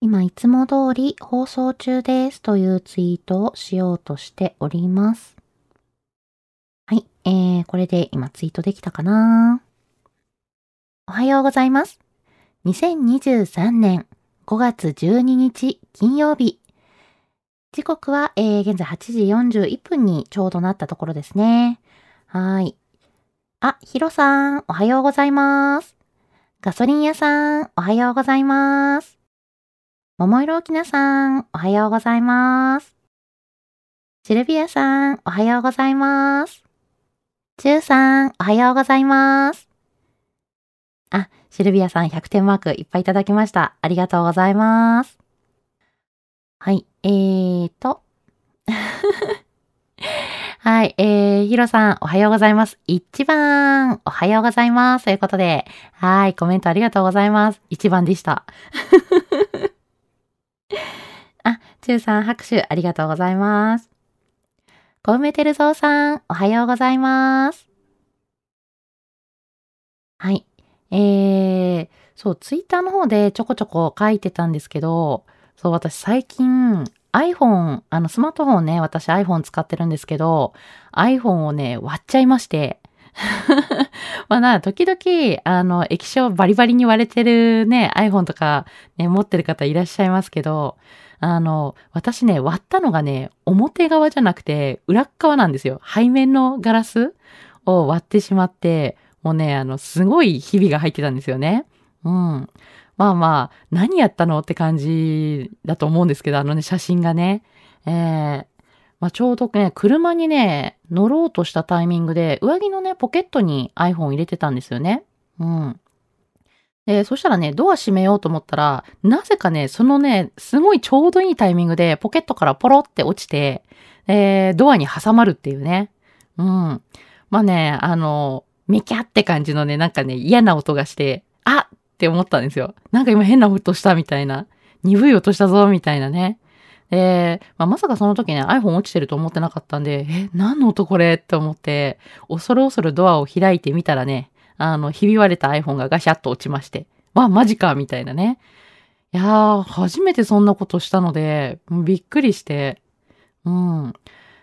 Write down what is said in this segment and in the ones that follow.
今いつも通り放送中ですというツイートをしようとしております。はい、えー、これで今ツイートできたかな？おはようございます。2023年5月12日金曜日。時刻は、えー、現在8時41分にちょうどなったところですね。はーい。あ、ヒロさん、おはようございます。ガソリン屋さん、おはようございます。桃色きなさん、おはようございます。シルビアさん、おはようございます。チューさん、おはようございます。あ、シルビアさん100点マークいっぱいいただきました。ありがとうございます。はい、えーと。はい、えー、ヒロさん、おはようございます。一番、おはようございます。ということで、はい、コメントありがとうございます。一番でした。あ、チューさん、拍手ありがとうございます。コウメテルゾウさん、おはようございます。はい。えー、そう、ツイッターの方でちょこちょこ書いてたんですけど、そう、私最近 iPhone、あのスマートフォンね、私 iPhone 使ってるんですけど、iPhone をね、割っちゃいまして。まあな、時々、あの、液晶バリバリに割れてるね、iPhone とかね、持ってる方いらっしゃいますけど、あの、私ね、割ったのがね、表側じゃなくて、裏側なんですよ。背面のガラスを割ってしまって、もうね、あの、すごいひびが入ってたんですよね。うん。まあまあ、何やったのって感じだと思うんですけど、あのね、写真がね。えー、まあ、ちょうどね、車にね、乗ろうとしたタイミングで、上着のね、ポケットに iPhone 入れてたんですよね。うん。で、そしたらね、ドア閉めようと思ったら、なぜかね、そのね、すごいちょうどいいタイミングで、ポケットからポロって落ちて、えー、ドアに挟まるっていうね。うん。まあね、あの、メキャって感じのね、なんかね、嫌な音がして、あって思ったんですよ。なんか今変な音したみたいな。鈍い音したぞ、みたいなね。で、まあ、まさかその時ね、iPhone 落ちてると思ってなかったんで、え、何の音これって思って、恐る恐るドアを開いてみたらね、あの、ひび割れた iPhone がガシャッと落ちまして、わ、マジかみたいなね。いやー、初めてそんなことしたので、びっくりして、うん。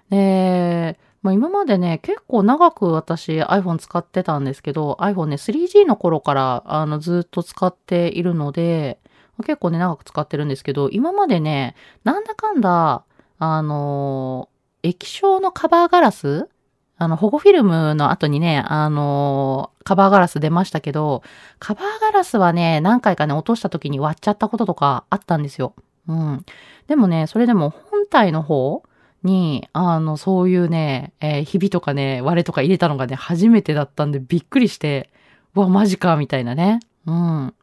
で、まあ、今までね、結構長く私 iPhone 使ってたんですけど、iPhone ね、3G の頃から、あの、ずっと使っているので、結構ね、長く使ってるんですけど、今までね、なんだかんだ、あのー液晶のカバーガラスあの、保護フィルムの後にね、あのーカバーガラス出ましたけど、カバーガラスはね、何回かね、落とした時に割っちゃったこととかあったんですよ。うん。でもね、それでも本体の方に、あの、そういうね、えーひびとかね、割れとか入れたのがね、初めてだったんでびっくりして、うわ、マジか、みたいなね。うん。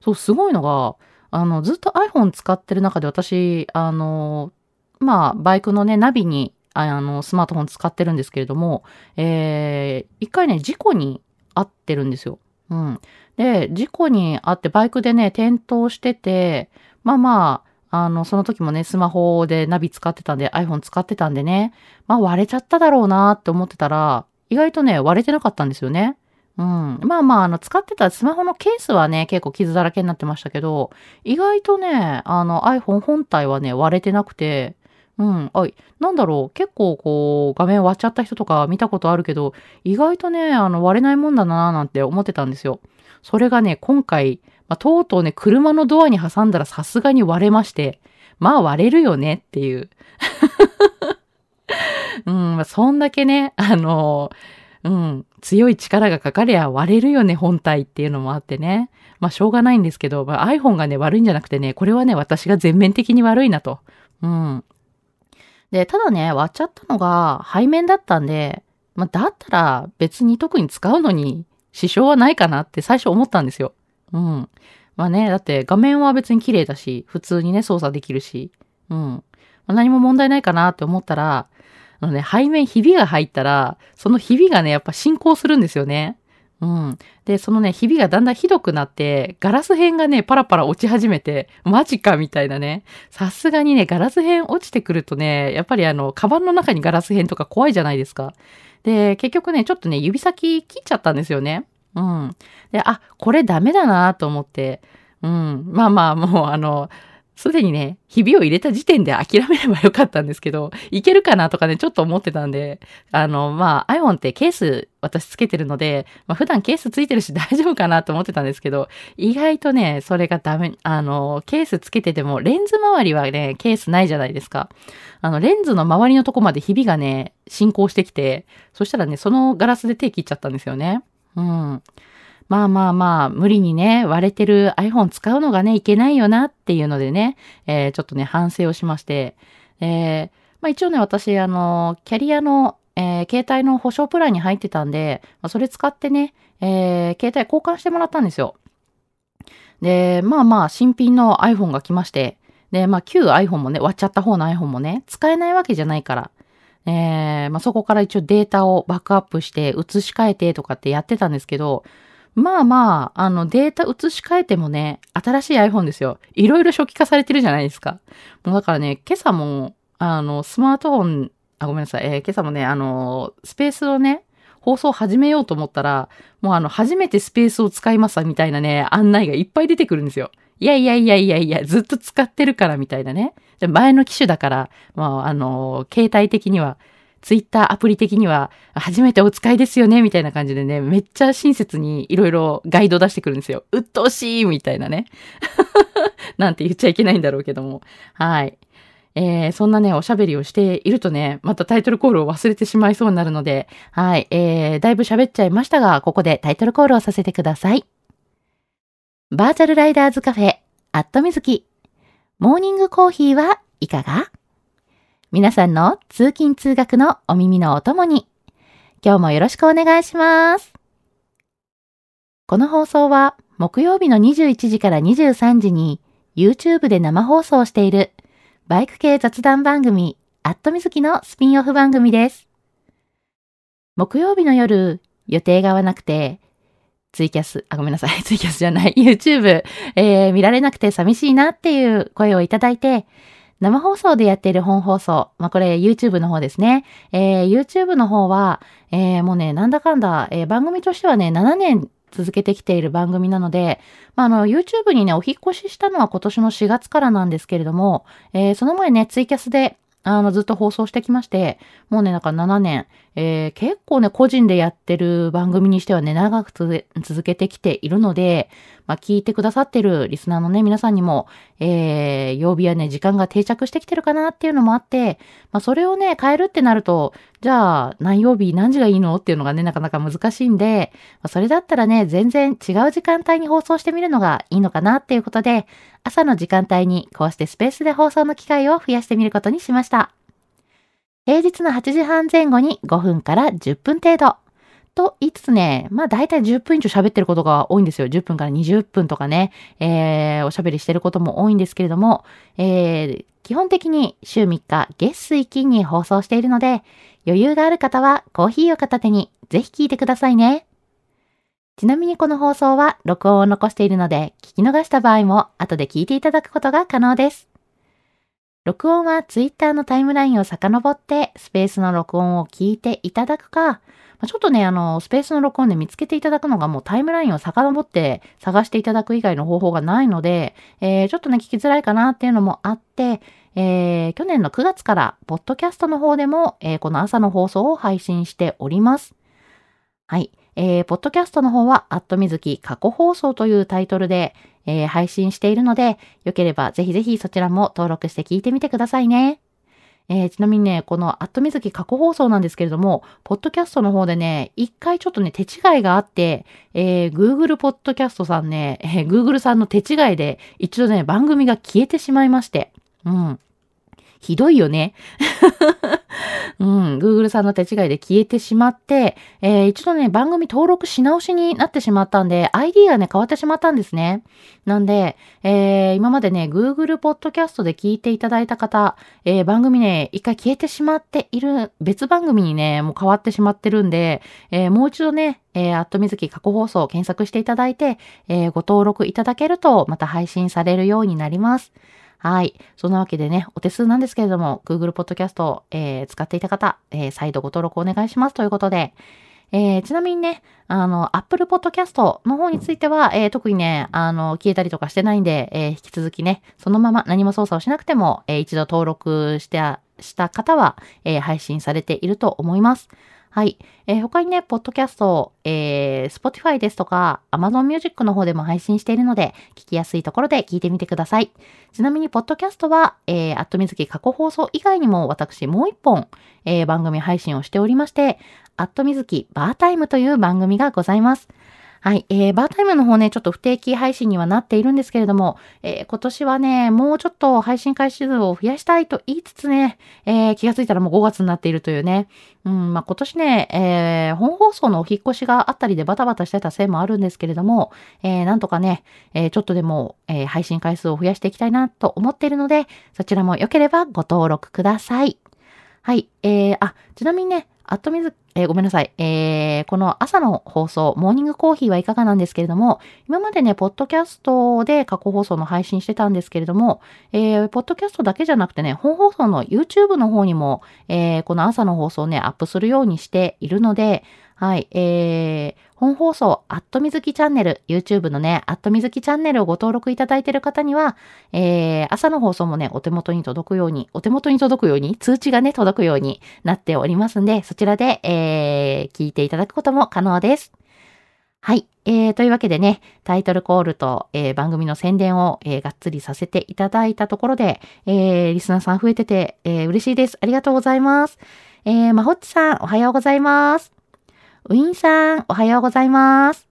そう、すごいのが、あの、ずっと iPhone 使ってる中で私、あの、まあ、バイクのね、ナビに、あの、スマートフォン使ってるんですけれども、えー、一回ね、事故に遭ってるんですよ。うん。で、事故に遭って、バイクでね、転倒してて、まあまあ、あの、その時もね、スマホでナビ使ってたんで、iPhone 使ってたんでね、まあ割れちゃっただろうなって思ってたら、意外とね、割れてなかったんですよね。うん。まあまあ、あの、使ってたスマホのケースはね、結構傷だらけになってましたけど、意外とね、あの iPhone 本体はね、割れてなくて、うん。あ、なんだろう。結構こう、画面割っちゃった人とか見たことあるけど、意外とね、あの、割れないもんだなーなんて思ってたんですよ。それがね、今回、まあ、とうとうね、車のドアに挟んだらさすがに割れまして、まあ割れるよねっていう。うん、まあ、そんだけね、あの、うん、強い力がかかりゃ割れるよね、本体っていうのもあってね。まあ、しょうがないんですけど、まあ、iPhone がね、悪いんじゃなくてね、これはね、私が全面的に悪いなと。うん。で、ただね、割っちゃったのが背面だったんで、まあ、だったら別に特に使うのに支障はないかなって最初思ったんですよ。うん。まあね、だって画面は別に綺麗だし、普通にね、操作できるし、うん。まあ、何も問題ないかなって思ったら、あのね、背面ひびが入ったら、そのひびがね、やっぱ進行するんですよね。うん。で、そのね、ひびがだんだんひどくなって、ガラス片がね、パラパラ落ち始めて、マジかみたいなね。さすがにね、ガラス片落ちてくるとね、やっぱりあの、カバンの中にガラス片とか怖いじゃないですか。で、結局ね、ちょっとね、指先切っちゃったんですよね。うん。で、あ、これダメだなと思って。うん。まあまあ、もうあの、すでにね、ひびを入れた時点で諦めればよかったんですけど、いけるかなとかね、ちょっと思ってたんで、あの、まあ、iPhone ってケース私つけてるので、まあ、普段ケースついてるし大丈夫かなと思ってたんですけど、意外とね、それがダメ、あの、ケースつけてても、レンズ周りはね、ケースないじゃないですか。あの、レンズの周りのとこまでひびがね、進行してきて、そしたらね、そのガラスで手切っちゃったんですよね。うん。まあまあまあ、無理にね、割れてる iPhone 使うのがね、いけないよなっていうのでね、えー、ちょっとね、反省をしまして、えー、まあ一応ね、私、あの、キャリアの、えー、携帯の保証プランに入ってたんで、まあ、それ使ってね、えー、携帯交換してもらったんですよ。で、まあまあ、新品の iPhone が来まして、で、まあ、旧 iPhone もね、割っちゃった方の iPhone もね、使えないわけじゃないから、えー、まあ、そこから一応データをバックアップして移し替えてとかってやってたんですけど、まあまあ、あのデータ移し替えてもね、新しい iPhone ですよ。いろいろ初期化されてるじゃないですか。もうだからね、今朝も、あの、スマートフォン、あ、ごめんなさい。えー、今朝もね、あの、スペースをね、放送始めようと思ったら、もうあの、初めてスペースを使いますみたいなね、案内がいっぱい出てくるんですよ。いやいやいやいやいや、ずっと使ってるからみたいなね。で前の機種だから、まあ、あの、携帯的には、ツイッターアプリ的には、初めてお使いですよね、みたいな感じでね、めっちゃ親切にいろいろガイド出してくるんですよ。うっとうしいみたいなね。なんて言っちゃいけないんだろうけども。はい。えー、そんなね、おしゃべりをしているとね、またタイトルコールを忘れてしまいそうになるので、はい、えー、だいぶ喋っちゃいましたが、ここでタイトルコールをさせてください。バーチャルライダーズカフェ、アットミズキ。モーニングコーヒーはいかが？皆さんの通勤通学のお耳のお供に、今日もよろしくお願いします。この放送は木曜日の21時から23時に YouTube で生放送しているバイク系雑談番組アットミズキのスピンオフ番組です。木曜日の夜予定が合わなくてツイキャス、あ、ごめんなさい、ツイキャスじゃない、YouTube、えー、見られなくて寂しいなっていう声をいただいて、生放送でやっている本放送。まあ、これ YouTube の方ですね。えー、YouTube の方は、えー、もうね、なんだかんだ、えー、番組としてはね、7年続けてきている番組なので、まあ、あの、YouTube にね、お引越ししたのは今年の4月からなんですけれども、えー、その前ね、ツイキャスで、あの、ずっと放送してきまして、もうね、なんか7年、えー、結構ね、個人でやってる番組にしてはね、長く続けてきているので、まあ、聞いてくださってるリスナーのね、皆さんにも、えー、曜日やね、時間が定着してきてるかなっていうのもあって、まあ、それをね、変えるってなると、じゃあ、何曜日何時がいいのっていうのがね、なかなか難しいんで、まあ、それだったらね、全然違う時間帯に放送してみるのがいいのかなっていうことで、朝の時間帯にこうしてスペースで放送の機会を増やしてみることにしました。平日の8時半前後に5分から10分程度。と言いつつね、まあ大体10分以上喋ってることが多いんですよ。10分から20分とかね、えー、おしゃべりしてることも多いんですけれども、えー、基本的に週3日月水金に放送しているので、余裕がある方はコーヒーを片手にぜひ聞いてくださいね。ちなみにこの放送は録音を残しているので、聞き逃した場合も後で聞いていただくことが可能です。録音は Twitter のタイムラインを遡ってスペースの録音を聞いていただくか、ちょっとね、あの、スペースの録音で見つけていただくのがもうタイムラインを遡って探していただく以外の方法がないので、えー、ちょっとね、聞きづらいかなっていうのもあって、えー、去年の9月から、ポッドキャストの方でも、えー、この朝の放送を配信しております。はい。えー、ポッドキャストの方は、アットみずき過去放送というタイトルで、えー、配信しているので、よければぜひぜひそちらも登録して聞いてみてくださいね。えー、ちなみにね、このアットみずき過去放送なんですけれども、ポッドキャストの方でね、一回ちょっとね、手違いがあって、えー、Google ポッドキャストさんね、えー、Google さんの手違いで、一度ね、番組が消えてしまいまして、うん。ひどいよね。うん、Google さんの手違いで消えてしまって、えー、一度ね、番組登録し直しになってしまったんで、ID がね、変わってしまったんですね。なんで、えー、今までね、Google ポッドキャストで聞いていただいた方、えー、番組ね、一回消えてしまっている、別番組にね、もう変わってしまってるんで、えもう一度ね、えー、アットみずき過去放送を検索していただいて、えご登録いただけると、また配信されるようになります。はい。そんなわけでね、お手数なんですけれども、Google Podcast、えー、使っていた方、えー、再度ご登録お願いしますということで、えー、ちなみにね、あの、Apple Podcast の方については、えー、特にね、あの、消えたりとかしてないんで、えー、引き続きね、そのまま何も操作をしなくても、え一度登録して、した方は、え配信されていると思います。はい。えー、他にね、ポッドキャスト、えー、Spotify ですとか、Amazon Music の方でも配信しているので、聞きやすいところで聞いてみてください。ちなみに、ポッドキャストは、えー、アットみずき過去放送以外にも、私もう一本、えー、番組配信をしておりまして、アットみずきバータイムという番組がございます。はい。えー、バータイムの方ね、ちょっと不定期配信にはなっているんですけれども、えー、今年はね、もうちょっと配信開始数を増やしたいと言いつつね、えー、気がついたらもう5月になっているというね。うん、まあ、今年ね、えー、本放送のお引越しがあったりでバタバタしてたせいもあるんですけれども、えー、なんとかね、えー、ちょっとでも、えー、配信回数を増やしていきたいなと思っているので、そちらも良ければご登録ください。はい。えー、あ、ちなみにね、アットミズ、えー、ごめんなさい。えー、この朝の放送、モーニングコーヒーはいかがなんですけれども、今までね、ポッドキャストで過去放送の配信してたんですけれども、えー、ポッドキャストだけじゃなくてね、本放送の YouTube の方にも、えー、この朝の放送をね、アップするようにしているので、はい、えー、本放送、アットみずきチャンネル、YouTube のね、アットみずきチャンネルをご登録いただいている方には、えー、朝の放送もね、お手元に届くように、お手元に届くように、通知がね、届くようになっておりますんで、そちらで、えー、聞いていただくことも可能です。はい。えー、というわけでね、タイトルコールと、えー、番組の宣伝を、えー、がっつりさせていただいたところで、えー、リスナーさん増えてて、えー、嬉しいです。ありがとうございます。えー、まほっちさん、おはようございます。ウィンさん、おはようございます。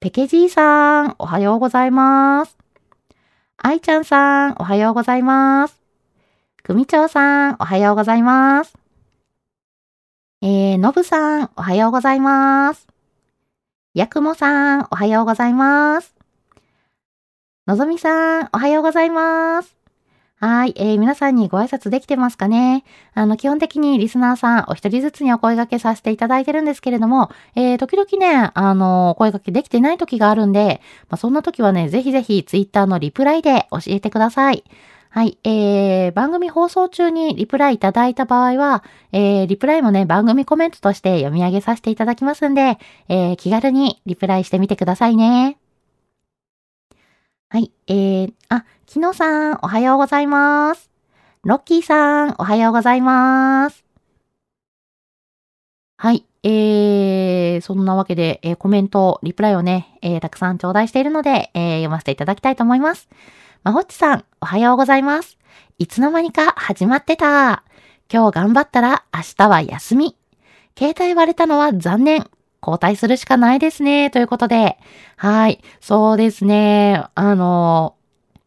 ペケジーさん、おはようございます。アイちゃんさん、おはようございます。組長さん、おはようございます。えー、のぶさん、おはようございます。やくもさん、おはようございます。のぞみさん、おはようございます。はい、えー、皆さんにご挨拶できてますかね？あの、基本的にリスナーさんお一人ずつにお声掛けさせていただいてるんですけれども、えー、時々ね、あの、お声掛けできてない時があるんで、まあ、そんな時はね、ぜひぜひツイッターのリプライで教えてください。はい。えー、番組放送中にリプライいただいた場合は、えー、リプライもね、番組コメントとして読み上げさせていただきますんで、えー、気軽にリプライしてみてくださいね。はい。えー、あ、きのさん、おはようございます。ロッキーさん、おはようございます。はい。えー、そんなわけで、えー、コメント、リプライをね、えー、たくさん頂戴しているので、えー、読ませていただきたいと思います。まほっちさん、おはようございます。いつの間にか始まってた。今日頑張ったら明日は休み。携帯割れたのは残念。交代するしかないですね。ということで。はい。そうですね。あの、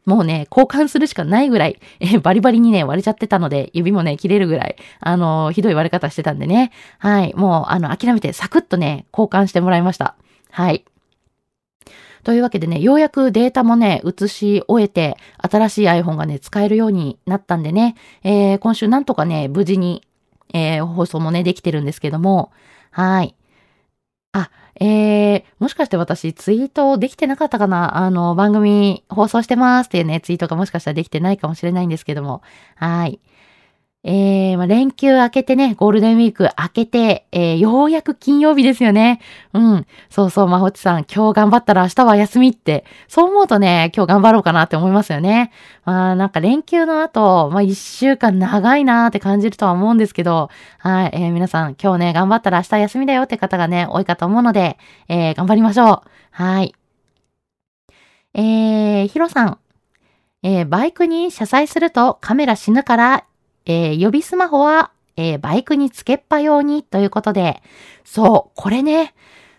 もうね、交換するしかないぐらい、えバリバリにね、割れちゃってたので、指もね、切れるぐらい、あの、ひどい割れ方してたんでね。はい。もう、あの、諦めてサクッとね、交換してもらいました。はい。というわけでね、ようやくデータもね、移し終えて、新しい iPhone がね、使えるようになったんでね、えー、今週なんとかね、無事に、えー、放送もね、できてるんですけども、はい。あ、えー、もしかして私ツイートできてなかったかな？あの、番組放送してますっていうね、ツイートがもしかしたらできてないかもしれないんですけども。はい。えー、まあ、連休明けてね、ゴールデンウィーク明けて、えー、ようやく金曜日ですよね。うん。そうそう、まほちさん、今日頑張ったら明日は休みって、そう思うとね、今日頑張ろうかなって思いますよね。まあ、なんか連休の後、まあ、一週間長いなーって感じるとは思うんですけど、はい、えー、皆さん、今日ね、頑張ったら明日休みだよって方がね、多いかと思うので、えー、頑張りましょう。はい。えー、ヒロさん。えー、バイクに車載するとカメラ死ぬからえー、予備スマホは、えー、バイクにつけっぱ用にということで、そう、これね、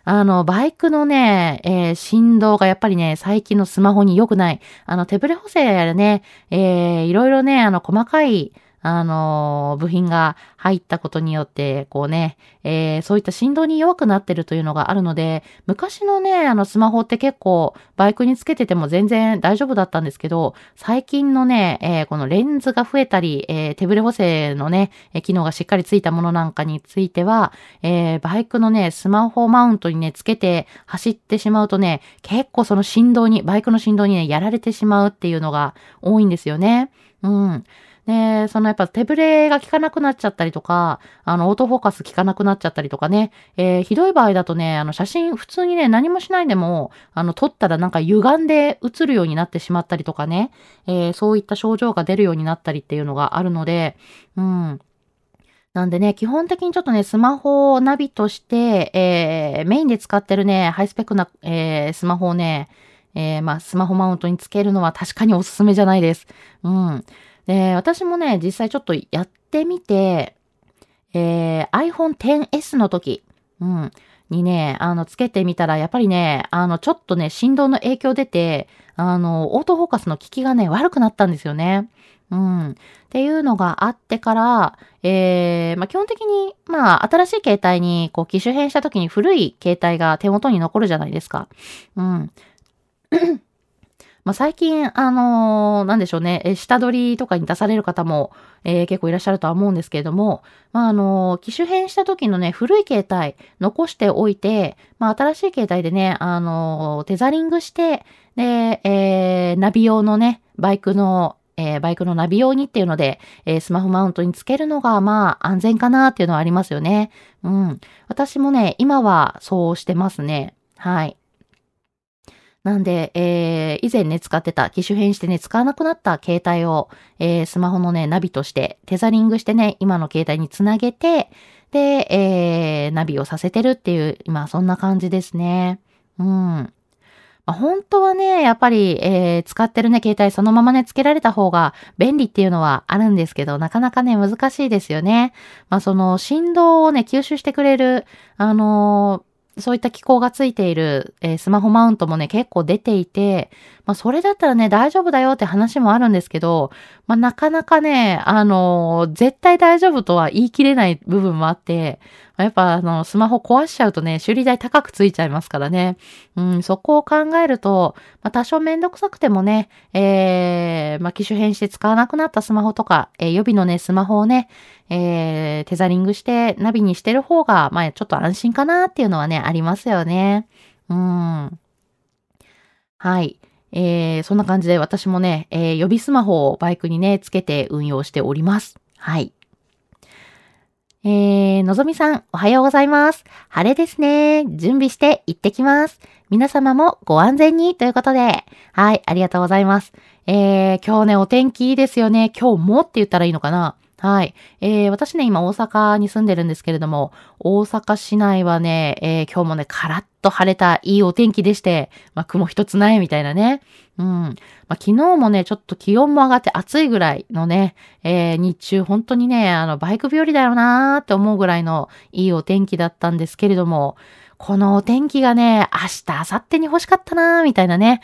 あの、バイクのね、えー、振動がやっぱりね、最近のスマホに良くない。あの、手ブレ補正やね、えー、いろいろね、あの、細かい、あの、部品が入ったことによって、こうね、えー、そういった振動に弱くなってるというのがあるので、昔のね、あのスマホって結構バイクにつけてても全然大丈夫だったんですけど、最近のね、えー、このレンズが増えたり、えー、手ブレ補正のね、機能がしっかりついたものなんかについては、えバイクのね、スマホマウントにね、つけて走ってしまうとね、結構その振動に、バイクの振動にね、やられてしまうっていうのが多いんですよね。うん。で、そのやっぱ手ブレが効かなくなっちゃったりとか、あの、オートフォーカス効かなくなっちゃったりとかね、えー、ひどい場合だとね、あの、写真普通にね、何もしないでも、あの、撮ったらなんか歪んで映るようになってしまったりとかね、えー、そういった症状が出るようになったりっていうのがあるので、うん。なんでね、基本的にちょっとね、スマホをナビとして、えー、メインで使ってるね、ハイスペックな、えー、スマホをね、えー、まあ、スマホマウントにつけるのは確かにおすすめじゃないです。うん。で、私もね、実際ちょっとやってみて、えー、iPhone XS の時、うん、にね、あの、つけてみたら、やっぱりね、あの、ちょっとね、振動の影響出て、あの、オートフォーカスの効きがね、悪くなったんですよね。うん。っていうのがあってから、えー、まあ、基本的に、まあ、新しい携帯に、こう、機種変した時に古い携帯が手元に残るじゃないですか。うん。まあ、最近、あのー、なんでしょうね、下取りとかに出される方も、えー、結構いらっしゃるとは思うんですけれども、まあ、あのー、機種変した時のね、古い携帯残しておいて、まあ、新しい携帯でね、あのテザリングして、で、えナビ用のね、バイクの、えー、バイクのナビ用にっていうので、えー、スマホマウントにつけるのが、まあ、安全かなっていうのはありますよね。うん。私もね、今はそうしてますね。はい。なんで、えー、以前ね、使ってた、機種変してね、使わなくなった携帯を、えー、スマホのね、ナビとして、テザリングしてね、今の携帯につなげて、で、えー、ナビをさせてるっていう、今、そんな感じですね。うん。まあ、本当はね、やっぱり、えー、使ってるね、携帯そのままね、付けられた方が便利っていうのはあるんですけど、なかなかね、難しいですよね。まあ、その、振動をね、吸収してくれる、あのーそういった機構がついている、えー、スマホマウントもね、結構出ていて、まあ、それだったらね、大丈夫だよって話もあるんですけど、まあ、なかなかね、あの、絶対大丈夫とは言い切れない部分もあって、やっぱあの、スマホ壊しちゃうとね、修理代高くついちゃいますからね。うん、そこを考えると、まあ、多少めんどくさくてもね、えー、まあ、機種変して使わなくなったスマホとか、えー、予備のね、スマホをね、えー、テザリングしてナビにしてる方が、まあ、ちょっと安心かなっていうのはね、ありますよね。うん。はい。えー、そんな感じで私もね、えー、予備スマホをバイクにね、つけて運用しております。はい。えー、のぞみさん、おはようございます。晴れですね。準備して行ってきます。皆様もご安全にということで、はい、ありがとうございます。えー、今日ね、お天気いいですよね。今日もって言ったらいいのかなはい。えー、私ね、今大阪に住んでるんですけれども、大阪市内はね、えー、今日もね、カラッと晴れたいいお天気でして、まあ、雲一つないみたいなね。うん。まあ、昨日もね、ちょっと気温も上がって暑いぐらいのね、えー、日中本当にね、あの、バイク日和だよなーって思うぐらいのいいお天気だったんですけれども、このお天気がね、明日、明後日に欲しかったなーみたいなね。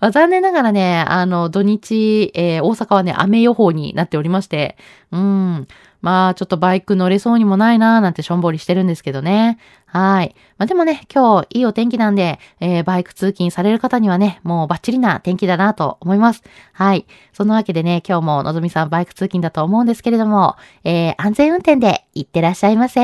まあ、残念ながらね、あの、土日、えー、大阪はね、雨予報になっておりまして、うん。まあ、ちょっとバイク乗れそうにもないなーなんてしょんぼりしてるんですけどね。はい。まあでもね、今日いいお天気なんで、えー、バイク通勤される方にはね、もうバッチリな天気だなと思います。はい。そのわけでね、今日ものぞみさんバイク通勤だと思うんですけれども、えー、安全運転で行ってらっしゃいませ。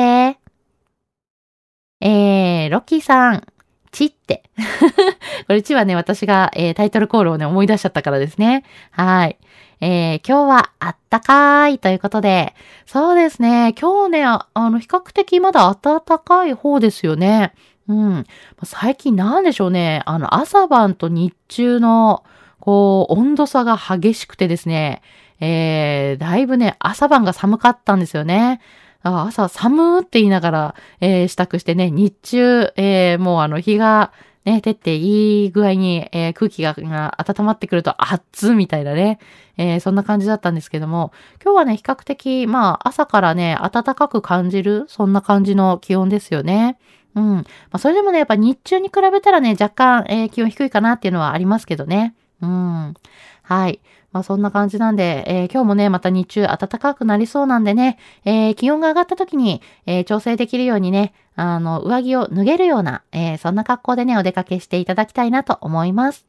えー、ロッキーさん、ちって。これちはね、私が、えー、タイトルコールをね、思い出しちゃったからですね。はい。えー、今日はあったかいということで、そうですね、今日ね、あの、比較的まだ暖かい方ですよね。うん。最近なんでしょうね、あの、朝晩と日中の、こう、温度差が激しくてですね、えー、だいぶね、朝晩が寒かったんですよね。朝寒って言いながら、えー、支度してね、日中、えー、もうあの日がね、照っていい具合に、えー、空気が温まってくると熱みたいなね、えー、そんな感じだったんですけども、今日はね、比較的、まあ、朝からね、暖かく感じる、そんな感じの気温ですよね。うん。まあ、それでもね、やっぱ日中に比べたらね、若干、えー、気温低いかなっていうのはありますけどね。うん。はい。まあそんな感じなんで、えー、今日もね、また日中暖かくなりそうなんでね、えー、気温が上がった時に、えー、調整できるようにね、あの、上着を脱げるような、えそんな格好でね、お出かけしていただきたいなと思います。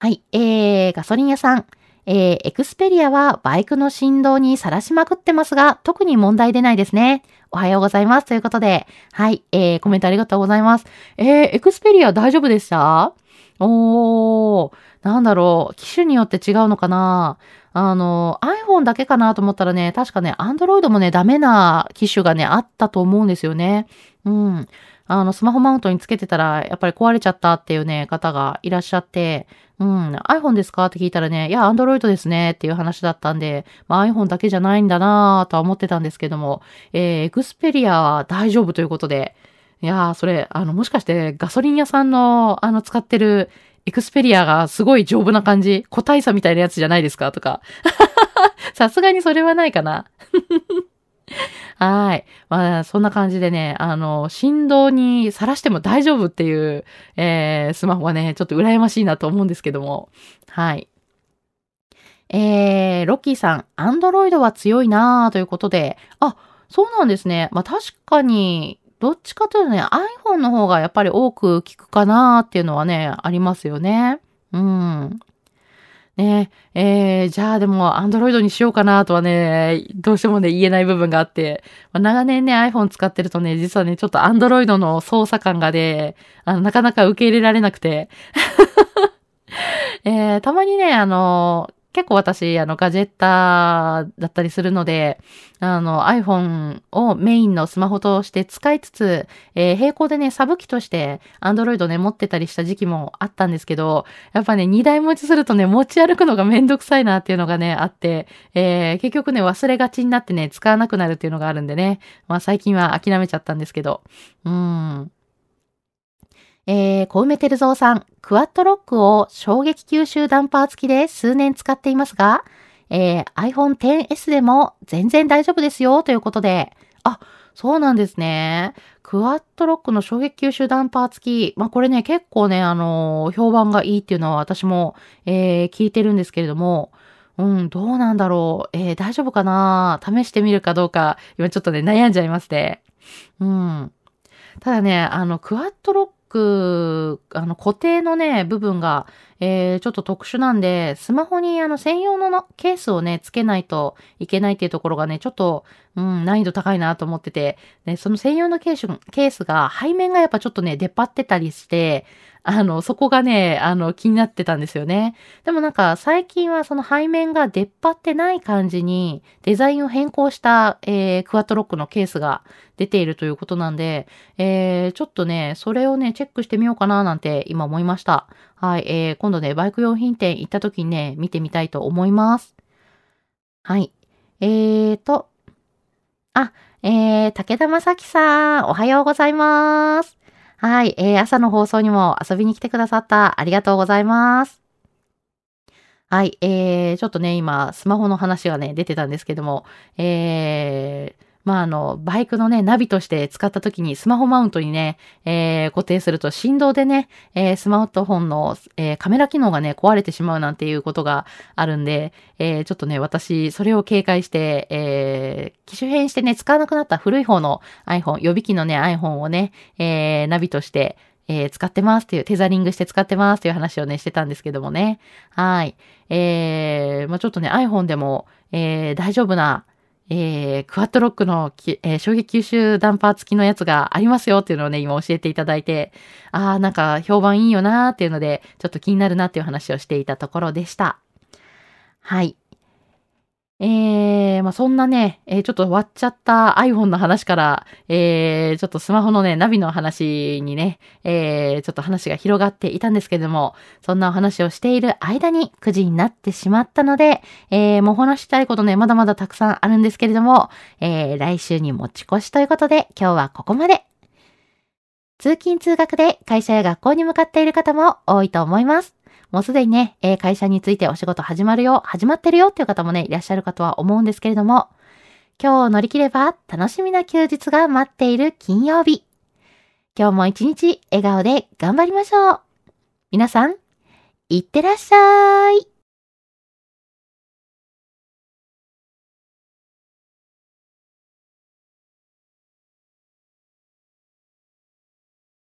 はい、えー、ガソリン屋さん。えー、エクスペリアはバイクの振動にさらしまくってますが、特に問題出ないですね。おはようございます。ということで、はい、えー、コメントありがとうございます。えー、エクスペリア大丈夫でした？おー、なんだろう、機種によって違うのかなあの、iPhone だけかなと思ったらね、確かね、Android もね、ダメな機種がね、あったと思うんですよね。うん。あの、スマホマウントにつけてたら、やっぱり壊れちゃったっていうね、方がいらっしゃって、うん、iPhone ですかって聞いたらね、いや、Android ですねっていう話だったんで、まあ、iPhone だけじゃないんだなぁとは思ってたんですけども、えー、Xperia は大丈夫ということで、いやー、それ、あの、もしかしてガソリン屋さんの、あの、使ってるエクスペリアがすごい丈夫な感じ、個体差みたいなやつじゃないですか？とか。さすがにそれはないかな。はい。まあ、そんな感じでね、あの、振動にさらしても大丈夫っていう、えー、スマホはね、ちょっと羨ましいなと思うんですけども。はい。えー、ロッキーさん、アンドロイドは強いなーということで、あ、そうなんですね。まあ確かに、どっちかというとね、iPhone の方がやっぱり多く聞くかなっていうのはね、ありますよね。うん。ねえー、じゃあでも Android にしようかなとはね、どうしてもね、言えない部分があって、まあ、長年ね、iPhone 使ってるとね、実はね、ちょっと Android の操作感がね、あの、なかなか受け入れられなくて。えー、たまにね、あの、結構私、あの、ガジェッターだったりするので、あの、iPhone をメインのスマホとして使いつつ、えー、並行でね、サブ機として Android ね、持ってたりした時期もあったんですけど、やっぱね、2台持ちするとね、持ち歩くのがめんどくさいなっていうのがね、あって、えー、結局ね、忘れがちになってね、使わなくなるっていうのがあるんでね、まあ最近は諦めちゃったんですけど、うん。えー、小梅照蔵さん、クワットロックを衝撃吸収ダンパー付きで数年使っていますが、えー、iPhone XS でも全然大丈夫ですよということで、あ、そうなんですね。クワットロックの衝撃吸収ダンパー付き。まあ、これね、結構ね、あのー、評判がいいっていうのは私も、えー、聞いてるんですけれども、うん、どうなんだろう。えー、大丈夫かな？試してみるかどうか、今ちょっとね、悩んじゃいますね。うん。ただね、あの、クワットロック、あの、固定のね、部分が、えー、ちょっと特殊なんで、スマホにあの、専用のケースをね、つけないといけないっていうところがね、ちょっと、うん、難易度高いなと思ってて、で、その専用のケースケースが、背面がやっぱちょっとね、出っ張ってたりして、あの、そこがね、あの、気になってたんですよね。でもなんか、最近はその背面が出っ張ってない感じに、デザインを変更した、えー、クワットロックのケースが出ているということなんで、えー、ちょっとね、それをね、チェックしてみようかななんて今思いました。はい、えー、今度ね、バイク用品店行った時にね、見てみたいと思います。はい。えーと、あ、えー、武田正樹さん、おはようございます。はい、えー、朝の放送にも遊びに来てくださったありがとうございます。はい、えー、ちょっとね、今、スマホの話がね、出てたんですけども、えー、まあ、あの、バイクのね、ナビとして使った時にスマホマウントにね、えー、固定すると振動でね、えー、スマートフォンの、えー、カメラ機能がね、壊れてしまうなんていうことがあるんで、えー、ちょっとね、私、それを警戒して、えー、機種変してね、使わなくなった古い方の iPhone、予備機のね、iPhone をね、えー、ナビとして、えー、使ってますっていう、テザリングして使ってますっていう話をね、してたんですけどもね。はい。えー、まあちょっとね、iPhone でも、えー、大丈夫な、えー、クワットロックの、えー、衝撃吸収ダンパー付きのやつがありますよっていうのをね、今教えていただいて、あー、なんか評判いいよなーっていうので、ちょっと気になるなっていう話をしていたところでした。はい。えー、まあ、そんなね、えー、ちょっと終わっちゃった iPhone の話から、えー、ちょっとスマホのね、ナビの話にね、えー、ちょっと話が広がっていたんですけれども、そんなお話をしている間に9時になってしまったので、えー、もう話したいことね、まだまだたくさんあるんですけれども、えー、来週に持ち越しということで、今日はここまで。通勤通学で会社や学校に向かっている方も多いと思います。もうすでにね、えー、会社についてお仕事始まるよ、始まってるよっていう方もね、いらっしゃるかとは思うんですけれども、今日を乗り切れば楽しみな休日が待っている金曜日。今日も一日笑顔で頑張りましょう。皆さん、いってらっしゃい。